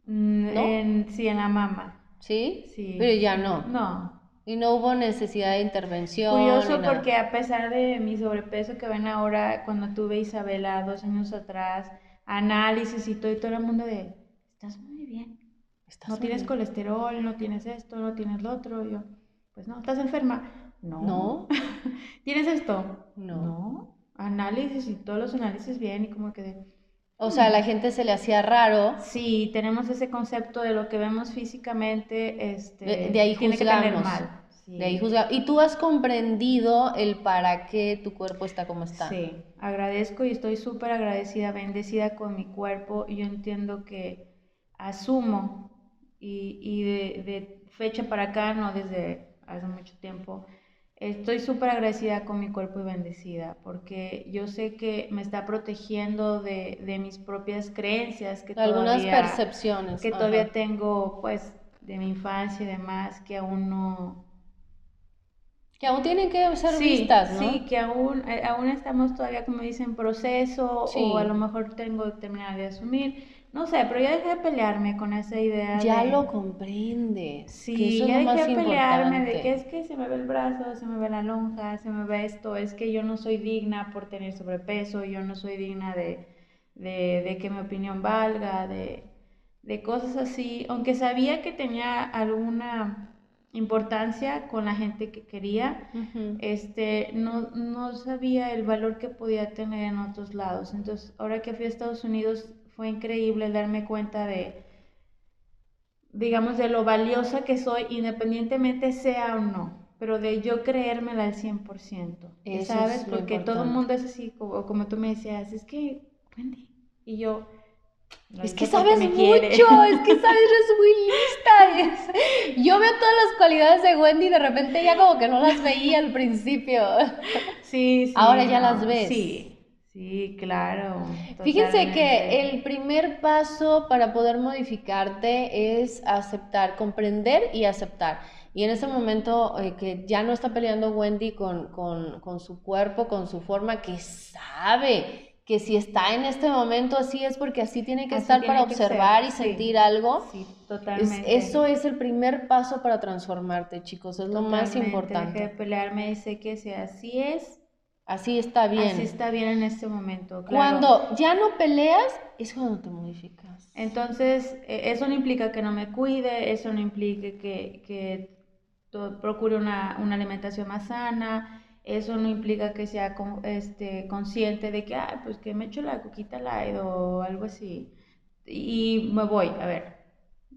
Mm, ¿No? sí, en la mama. ¿Sí? Sí. Pero ya no. No. Y no hubo necesidad de intervención. Curioso porque a pesar de mi sobrepeso que ven ahora, cuando tuve Isabela dos años atrás, análisis y todo, y todo el mundo de, estás muy bien. no tienes colesterol, no tienes esto, no tienes lo otro. yo, pues no, ¿estás enferma? No. ¿No? (laughs) ¿Tienes esto? No. No. Análisis y todos los análisis bien y como que de, o sea, a la gente se le hacía raro. Sí, tenemos ese concepto de lo que vemos físicamente, este, de, ahí tiene mal. De ahí juzgamos. Y tú has comprendido el para qué tu cuerpo está como está. Sí, agradezco y estoy súper agradecida, bendecida con mi cuerpo. Y yo entiendo que asumo y, y de, de fecha para acá, no desde hace mucho tiempo, Estoy súper agradecida con mi cuerpo y bendecida porque yo sé que me está protegiendo de, de mis propias creencias. Que Algunas percepciones. Que todavía tengo, pues, de mi infancia y demás, que aún no... Que aún tienen que ser vistas, ¿no? Sí, que aún, eh, aún estamos todavía, como dicen, en proceso o a lo mejor tengo que terminar de asumir. No sé, pero ya dejé de pelearme con esa idea. Ya de... lo comprendes. Sí, que eso es ya más dejé de pelearme de que es que se me ve el brazo, se me ve la lonja, se me ve esto, es que yo no soy digna por tener sobrepeso, yo no soy digna de, de, de que mi opinión valga, de, de cosas así, aunque sabía que tenía alguna importancia con la gente que quería, este, no, no sabía el valor que podía tener en otros lados. Entonces, ahora que fui a Estados Unidos, fue increíble darme cuenta de, digamos, de lo valiosa que soy, independientemente sea o no, pero de yo creérmela al 100%, Eso ¿sabes? Porque todo el mundo es así, como, como tú me decías, es que, Wendy, y yo... "Lo Es que sabes mucho, quiere". es que sabes, eres muy lista. Yo veo todas las cualidades de Wendy y de repente ya como que no las veía al principio. Sí, sí. Ahora ya no, las ves. Sí, sí, claro. Fíjense que totalmente. el primer paso para poder modificarte es aceptar, comprender y aceptar. Y en ese momento eh, que ya no está peleando Wendy con, con, con su cuerpo, con su forma, que sabe que si está en este momento así es porque así tiene que Así estar tiene para que ser, observar y sí. sentir algo. Sí, Es- totalmente. eso es el primer paso para transformarte, chicos, es lo más Totalmente, Dejé de importante. pelearme sé que si así es, Así está bien. así está bien en este momento, claro. Cuando ya no peleas, es cuando te modificas. Entonces, eh, eso no implica que no me cuide, eso no implica que, que procure una, una alimentación más sana, eso no implica que sea con- este, consciente de que, ah, pues que me echo la coquita light o algo así. Y me voy, a ver,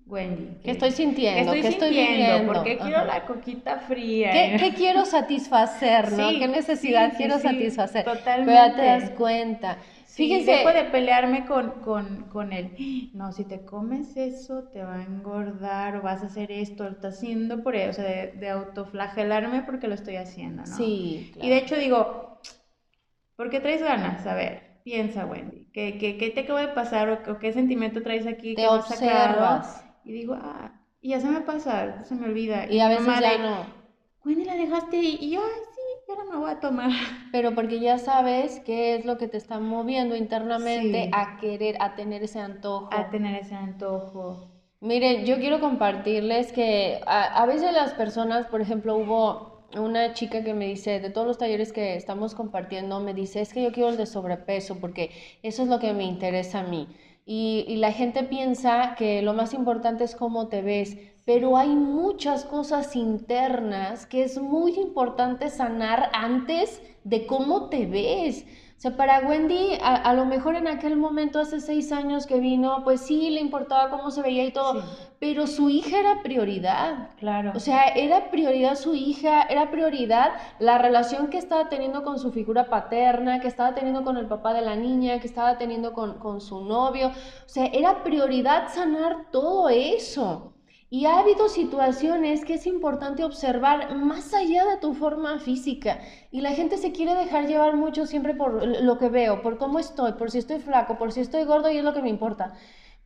Wendy. ¿Qué estoy sintiendo? ¿Qué estoy ¿Qué estoy sintiendo? viviendo? ¿Por qué quiero Ajá. la coquita fría? ¿Qué, qué quiero satisfacer, no? ¿Qué necesidad sí, quiero sí, satisfacer? Pero totalmente. ya te das cuenta. Fíjense, dejo de pelearme con, con, con él. (gasps) No, si te comes eso, te va a engordar o vas a hacer esto, lo estás haciendo por eso, o sea, de, de autoflagelarme porque lo estoy haciendo, ¿no? sí, Y de hecho digo, (tsk) ¿por qué traes ganas? A ver, piensa, Wendy, ¿qué, qué, qué te acaba de pasar o, o qué sentimiento traes aquí te observas. Y digo, ah, y ya se me pasa, se me olvida. Y a veces mamá ya de, no. Wendy, la dejaste y, yo, ay, sí, y ahora me voy a tomar. (laughs) Pero porque ya sabes qué es lo que te está moviendo internamente Sí. a querer, a tener ese antojo. A tener ese antojo. Miren, yo quiero compartirles que a, a veces las personas, por ejemplo, hubo una chica que me dice, de todos los talleres que estamos compartiendo, me dice, es que yo quiero el de sobrepeso porque eso es lo que me interesa a mí. Y, la gente piensa que lo más importante es cómo te ves, pero hay muchas cosas internas que es muy importante sanar antes de cómo te ves. O sea, para Wendy, a, a lo mejor en aquel momento, hace seis años que vino, pues sí, le importaba cómo se veía y todo, Sí, pero su hija era prioridad. claro. O sea, era prioridad su hija, era prioridad la relación que estaba teniendo con su figura paterna, que estaba teniendo con el papá de la niña, que estaba teniendo con, con su novio. O sea, era prioridad sanar todo eso. Y ha habido situaciones que es importante observar más allá de tu forma física. Y la gente se quiere dejar llevar mucho siempre por lo que veo, por cómo estoy, por si estoy flaco, por si estoy gordo y es lo que me importa.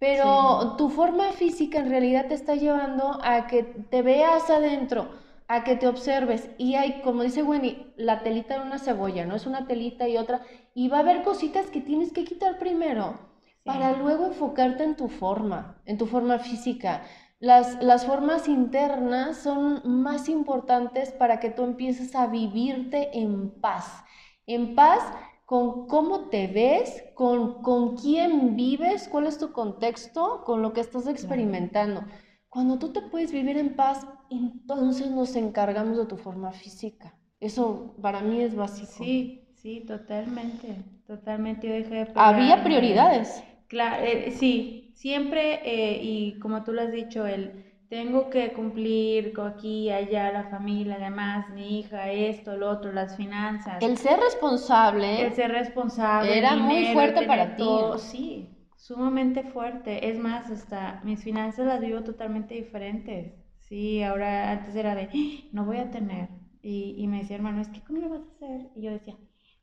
Pero tu forma física en realidad te está llevando a que te veas adentro, a que te observes. Y hay, como dice Wendy, la telita de una cebolla, ¿no? Es una telita y otra. Y va a haber cositas que tienes que quitar primero para luego enfocarte en tu forma, en tu forma física. Las, las formas internas son más importantes para que tú empieces a vivirte en paz. En paz con cómo te ves, con, con quién vives, cuál es tu contexto, con lo que estás experimentando. Cuando tú te puedes vivir en paz, entonces nos encargamos de tu forma física. Eso para mí es básico. Sí, sí, totalmente, totalmente. Yo dejé de Había prioridades. Claro, eh, sí, siempre, eh, y como tú lo has dicho, el tengo que cumplir con aquí, allá, la familia, además, mi hija, esto, lo otro, las finanzas, El ser responsable. el ser responsable, Era muy dinero, fuerte para ti. sí, sumamente fuerte. Es más, hasta mis finanzas las vivo totalmente diferentes. Sí, ahora antes era de, "Ah, no voy a tener. Y, y me decía, hermano, es que ¿cómo lo vas a hacer? Y yo decía,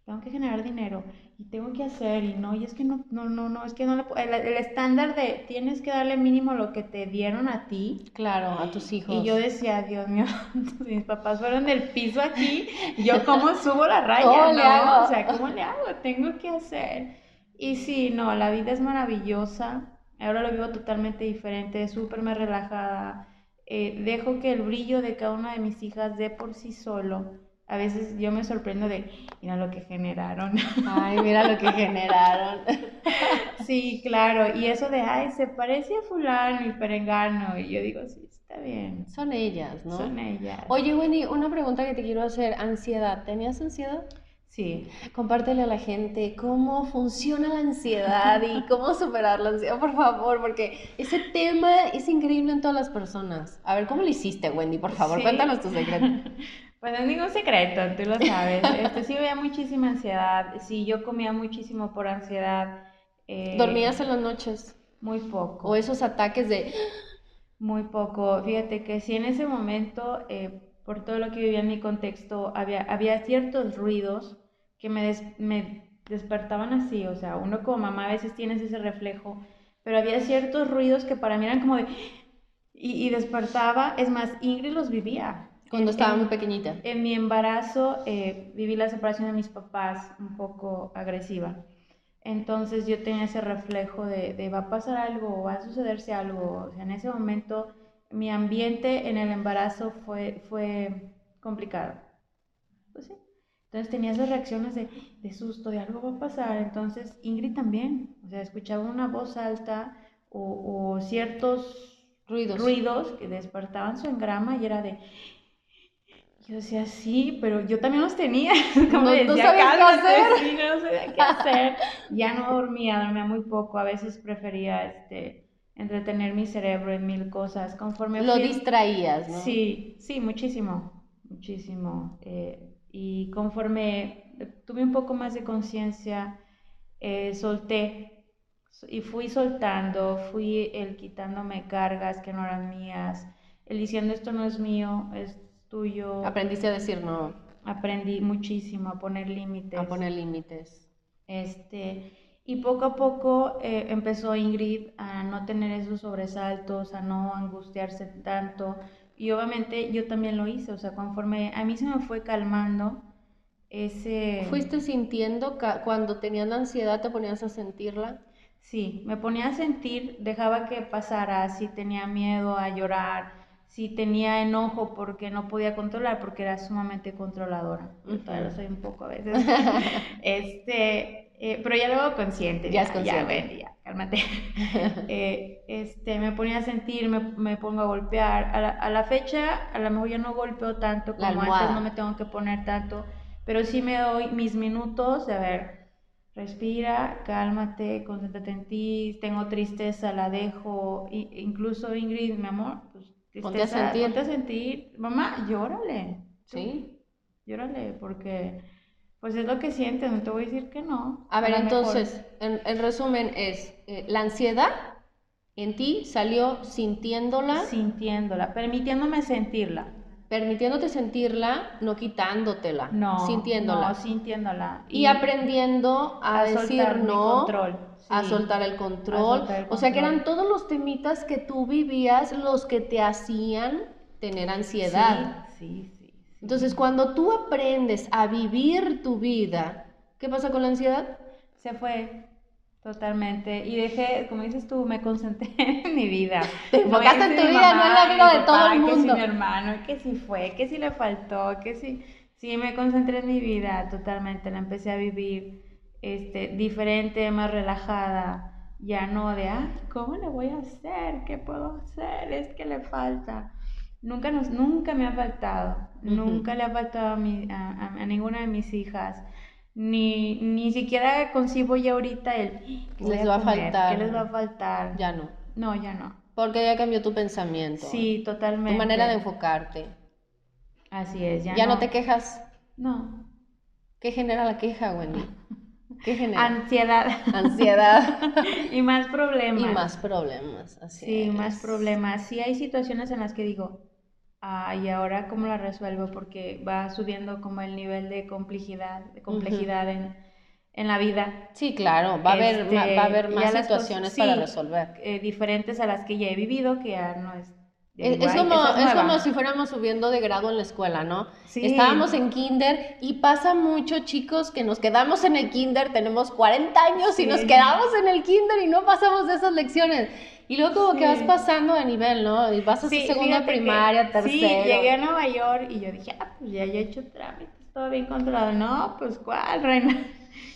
tengo que generar dinero y tengo que hacer y no, y es que no, no, no, no, es que no le el, el estándar de tienes que darle mínimo lo que te dieron a ti. Claro, a tus hijos. Y yo decía, Dios mío, (laughs) mis papás fueron del piso aquí, yo cómo (laughs) subo la raya, ¿Cómo le ¿no? hago? O sea, ¿cómo le (laughs) hago? Tengo que hacer. Y sí, no, la vida es maravillosa. Ahora lo vivo totalmente diferente, súper más relajada. Eh, dejo que el brillo de cada una de mis hijas dé por sí solo. A veces yo me sorprendo de, mira lo que generaron. Ay, mira lo que generaron. (laughs) sí, claro. Y eso de, ay, se parece a fulano y perengano. Y yo digo, sí, está bien. Son ellas, ¿no? Son ellas. Oye, Wendy, una pregunta que te quiero hacer. Ansiedad. ¿Tenías ansiedad? Sí. Compártele a la gente cómo funciona la ansiedad y cómo superar la ansiedad, por favor, porque ese tema es increíble en todas las personas. A ver, ¿cómo lo hiciste, Wendy? Por favor, cuéntanos tu secreto. (laughs) Pues no es ningún secreto, tú lo sabes. (laughs) Este, sí había muchísima ansiedad, sí, yo comía muchísimo por ansiedad. Eh, ¿Dormías en las noches? Muy poco. ¿O esos ataques de...? Muy poco. Fíjate que sí en ese momento, eh, por todo lo que vivía en mi contexto, había, había ciertos ruidos que me, me despertaban así, o sea, uno como mamá a veces tienes ese reflejo, pero había ciertos ruidos que para mí eran como de... Y, despertaba, es más, Ingrid los vivía. Cuando estaba muy pequeñita. En mi embarazo eh, viví la separación de mis papás un poco agresiva. Entonces yo tenía ese reflejo de, de, va a pasar algo, va a sucederse algo. O sea, en ese momento mi ambiente en el embarazo fue, fue complicado. Pues sí. Entonces tenía esas reacciones de, de, susto, de algo va a pasar. Entonces Ingrid también, o sea, escuchaba una voz alta o, ciertos ruidos. ruidos que despertaban su engrama y era de... Yo decía, sí, pero yo también los tenía. (laughs) Como no, decía, sabías qué hacer. Sí, no sabía qué hacer. Ya no dormía, dormía muy poco. A veces prefería este, entretener mi cerebro en mil cosas. Conforme Lo distraías, ¿no? Sí, sí, muchísimo, muchísimo. Eh, y conforme tuve un poco más de conciencia, eh, solté y fui soltando, fui el quitándome cargas que no eran mías, el diciendo esto no es mío, es tuyo. Aprendiste a decir no. Aprendí muchísimo a poner límites. A poner límites. Este, y poco a poco eh, empezó Ingrid a no tener esos sobresaltos, a no angustiarse tanto, y obviamente yo también lo hice, o sea, conforme a mí se me fue calmando ese... ¿Fuiste sintiendo cuando tenías la ansiedad, te ponías a sentirla? Sí, me ponía a sentir, dejaba que pasara, si tenía miedo a llorar, si tenía enojo porque no podía controlar, porque era sumamente controladora. Todavía lo soy un poco a veces. (laughs) este, eh, pero ya lo hago consciente. Ya, es consciente. Ya, cálmate. (laughs) Eh, este, me ponía a sentir, me, me pongo a golpear. A la, a la, fecha, a lo mejor ya no golpeo tanto como antes, no me tengo que poner tanto, pero sí me doy mis minutos de a ver, respira, cálmate, concéntrate en ti, tengo tristeza, la dejo, incluso Ingrid, mi amor, pues tristeza, ponte a sentir, ponte a sentir, mamá, llórale, sí, llórale, porque pues es lo que sientes, no te voy a decir que no. A ver, entonces, en, resumen es, eh, la ansiedad en ti salió sintiéndola. Sintiéndola, permitiéndome sentirla. Permitiéndote sentirla, no quitándotela. No. Sintiéndola. No, sintiéndola. Y, aprendiendo a, decir no. Control. A soltar el control. O sea que eran todos los temitas que tú vivías los que te hacían tener ansiedad. sí, sí. Entonces, cuando tú aprendes a vivir tu vida, ¿qué pasa con la ansiedad? Se fue totalmente. Y dejé, como dices tú, me concentré (laughs) en mi vida. Te enfocaste en tu vida, no en la vida de todo el mundo. Que si mi hermano, que si fue, que si le faltó, que si... Sí, me concentré en mi vida totalmente. La empecé a vivir este, diferente, más relajada. Ya no de, ah, ¿cómo le voy a hacer? ¿Qué puedo hacer? Es que le falta. Nunca, nos, nunca me ha faltado, nunca le ha faltado a, mi, a, a, ninguna de mis hijas, ni, ni siquiera concibo ya ahorita el ¿qué les va a, faltar. ¿Qué les va a faltar? Ya no. No, ya no. Porque ya cambió tu pensamiento. Sí, totalmente. Tu manera de enfocarte. Así es, ya, ¿Ya no. te quejas? No. ¿Qué genera la queja, Wendy? (laughs) ¿Qué genera? Ansiedad. Ansiedad. (laughs) y más problemas. Y más problemas, así Sí, más problemas. Sí hay situaciones en las que digo, ah, y ahora cómo la resuelvo porque va subiendo como el nivel de complejidad, de complejidad en, en, la vida. Sí, claro, va a haber, va a haber este, más situaciones para resolver. Eh, diferentes a las que ya he vivido, que ya no es Es, como, si fuéramos subiendo de grado en la escuela, ¿no? Sí. Estábamos en kinder y pasa mucho, chicos, que nos quedamos en el kinder, tenemos 40 años y nos quedamos en el kinder y no pasamos de esas lecciones. Y luego como que vas pasando de nivel, ¿no? Y vas a su segunda primaria, tercera. Sí, llegué a Nueva York y yo dije, ah, pues ya he hecho trámites, todo bien controlado. No, pues ¿cuál, reina?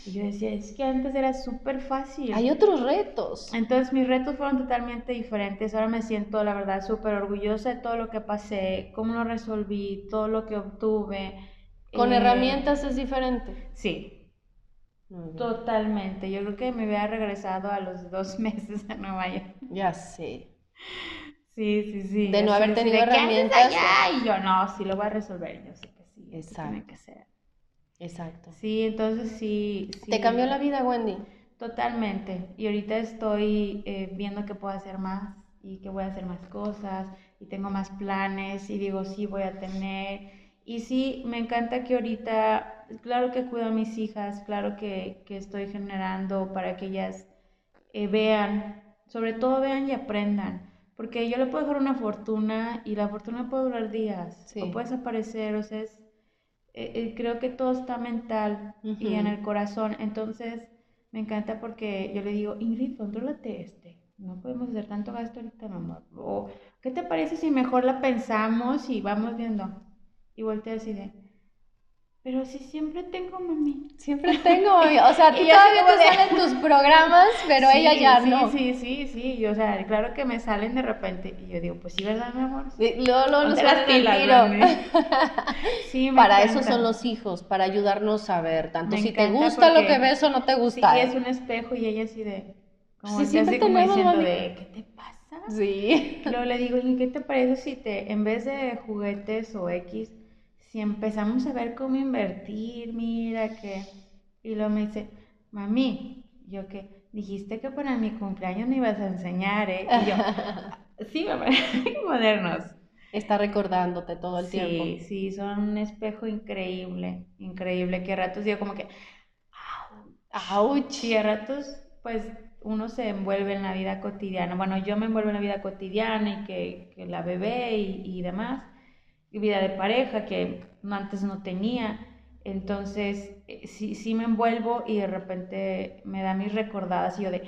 Y yo decía, es que antes era súper fácil. Hay otros retos. Entonces mis retos fueron totalmente diferentes. Ahora me siento, la verdad, súper orgullosa de todo lo que pasé, cómo lo resolví, todo lo que obtuve. ¿Con eh, herramientas es diferente? Sí. Totalmente. Yo creo que me hubiera regresado a los dos (laughs) meses a Nueva York. Ya sé. Sí, sí, sí. De no haber tenido herramientas. Y yo, no, sí lo voy a resolver. Yo sé que sí. Exacto. Tiene que ser. Exacto. Sí, entonces sí, ¿Te cambió la vida, Wendy? Totalmente. Y ahorita estoy eh, viendo que puedo hacer más y que voy a hacer más cosas y tengo más planes y digo, sí, voy a tener. Y sí, me encanta que ahorita, claro que cuido a mis hijas, claro que, que estoy generando para que ellas eh, vean, sobre todo vean y aprendan. Porque yo le puedo dejar una fortuna y la fortuna puede durar días o puede desaparecer, o sea, es eh, eh, creo que todo está mental y en el corazón. Entonces, me encanta porque yo le digo, Ingrid, contrólate este. No podemos hacer tanto gasto ahorita, mamá. O, ¿qué te parece si mejor la pensamos y vamos viendo? Y voltea así de, pero si siempre tengo mami. Siempre tengo (laughs) mami. O sea, tú todavía te salen tus programas, pero ella ya no. Sí, sí, sí. Yo, o sea, claro que me salen de repente. Y yo digo, pues sí, ¿verdad, mi amor? Sí, luego, luego nos las pilas, (laughs) sí, Para eso son los hijos, para ayudarnos a ver. Tanto si te gusta lo que ves o no te gusta. Sí, es un espejo y ella así de. Como sí, siempre como diciendo de, ¿qué te pasa? Sí. Luego le digo, ¿y qué te parece si te, en vez de juguetes o X, si empezamos a ver cómo invertir, mira que... Y luego me dice, mami, yo que dijiste que para mi cumpleaños me ibas a enseñar, ¿eh? Y yo, (laughs) sí, mamá, modernos. Está recordándote todo el tiempo. Sí, sí, son un espejo increíble, increíble, que a ratos digo como que, ¡auch! Y a ratos, pues, uno se envuelve en la vida cotidiana. Bueno, yo me envuelvo en la vida cotidiana y que, que la bebé y, y demás vida de pareja que antes no tenía. Entonces, eh, sí, sí me envuelvo y de repente me da mis recordadas y yo de,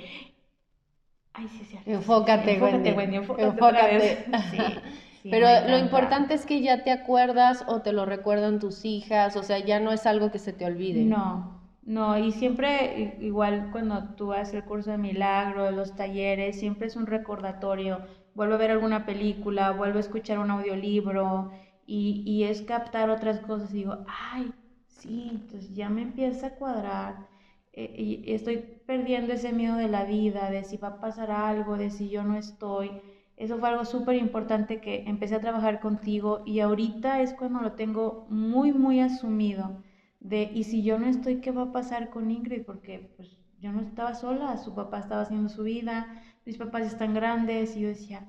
ay, sí, sí. Enfócate, enfócate, Wendy. enfócate. (laughs) Pero lo importante es que ya te acuerdas o te lo recuerdan tus hijas, o sea, ya no es algo que se te olvide. No, no, y siempre, igual cuando tú haces el curso de milagro, los talleres, siempre es un recordatorio. Vuelvo a ver alguna película, vuelvo a escuchar un audiolibro, y, y es captar otras cosas y digo, ay, sí, entonces ya me empieza a cuadrar. Eh, y estoy perdiendo ese miedo de la vida, de si va a pasar algo, de si yo no estoy. Eso fue algo súper importante que empecé a trabajar contigo y ahorita es cuando lo tengo muy, muy asumido. De, y si yo no estoy, ¿qué va a pasar con Ingrid? Porque pues yo no estaba sola, su papá estaba haciendo su vida, mis papás están grandes y yo decía,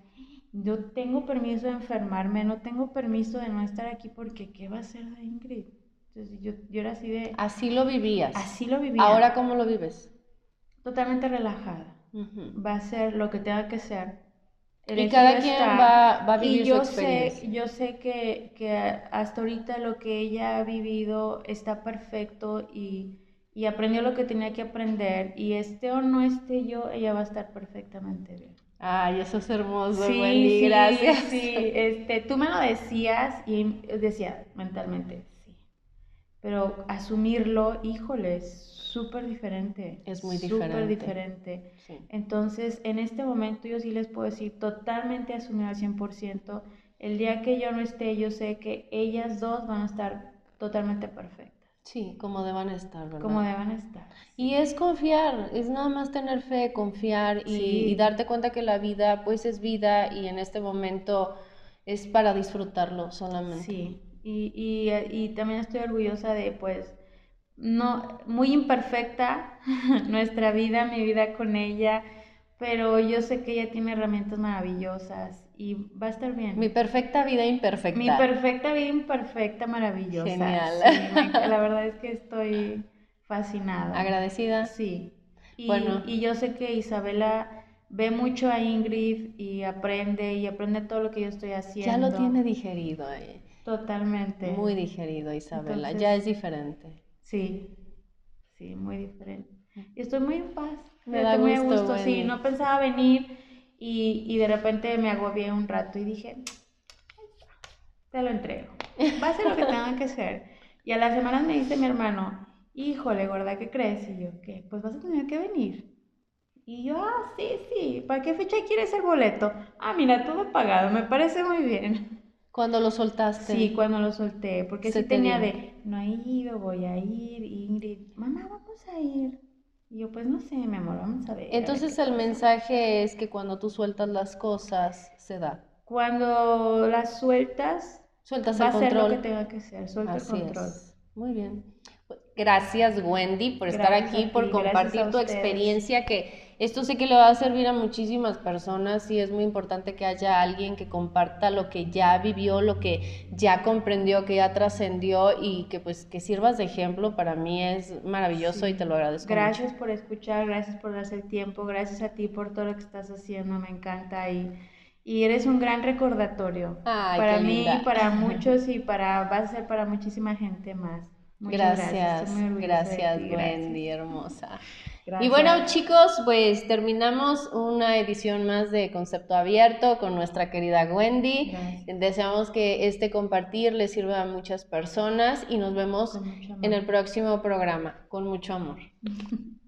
yo tengo permiso de enfermarme, no tengo permiso de no estar aquí porque ¿qué va a hacer de Ingrid? Entonces yo, yo era así de... Así lo vivías. Así lo vivía. Ahora ¿cómo lo vives? Totalmente relajada. Va a ser lo que tenga que ser. y cada quien va, a vivir y yo su experiencia. Sé, yo sé que, que, hasta ahorita lo que ella ha vivido está perfecto y, y aprendió lo que tenía que aprender. Y esté o no esté yo, ella va a estar perfectamente bien. Ay, eso es hermoso, sí, Wendy, gracias. Sí, este, tú me lo decías y decía mentalmente, sí. Pero asumirlo, híjole, es súper diferente. Es muy diferente. Súper diferente. Entonces, en este momento yo sí les puedo decir, totalmente asumir al 100%. El día que yo no esté, yo sé que ellas dos van a estar totalmente perfectas. Sí, como deban estar, ¿verdad? Como deban estar. Y es confiar, es nada más tener fe, confiar y, darte cuenta que la vida pues es vida y en este momento es para disfrutarlo solamente. Sí, y, y, y también estoy orgullosa de pues, no, muy imperfecta (laughs) nuestra vida, mi vida con ella, pero yo sé que ella tiene herramientas maravillosas y va a estar bien. Mi perfecta vida imperfecta. Mi perfecta vida imperfecta, maravillosa. Genial. la verdad es que estoy fascinada. Agradecida. Sí. Y, bueno. y yo sé que Isabela ve mucho a Ingrid y aprende y aprende todo lo que yo estoy haciendo. Ya lo tiene digerido. Eh. Totalmente. Muy digerido, Isabela. ya es diferente. Sí, sí, muy diferente. Y estoy muy en paz. Me da gusto, muy gusto. Sí, no pensaba venir y, y de repente me agobié un rato y dije, te lo entrego. Va a ser lo que tenga que ser. Y a las semanas me dice mi hermano, híjole, gorda, ¿qué crees? Y yo, ¿qué? Pues vas a tener que venir. Y yo, ah, sí, sí, ¿para qué fecha quieres el boleto? Ah, mira, todo pagado, me parece muy bien. ¿Cuándo lo soltaste? Sí, cuando lo solté, porque sí tenía de, no he ido, voy a ir, Ingrid, mamá, vamos a ir. Y yo, pues no sé, mi amor, vamos a ver. Entonces el mensaje es que cuando tú sueltas las cosas, se da. Cuando las sueltas, sueltas el control. Va a ser lo que tenga que ser, suelta el control. Muy bien. Gracias Wendy por estar aquí, por compartir tu experiencia, que esto sé que le va a servir a muchísimas personas y es muy importante que haya alguien que comparta lo que ya vivió, lo que ya comprendió, que ya trascendió y que pues que sirvas de ejemplo. Para mí es maravilloso y te lo agradezco. Gracias por escuchar, gracias por darse el tiempo, gracias a ti por todo lo que estás haciendo, me encanta y y eres un gran recordatorio para mí, para (laughs) muchos y para va a ser para muchísima gente más gracias, gracias, Wendy, hermosa. Y bueno, chicos, pues terminamos una edición más de Concepto Abierto con nuestra querida Wendy. Deseamos que este compartir le sirva a muchas personas y nos vemos en el próximo programa. Con mucho amor. (laughs)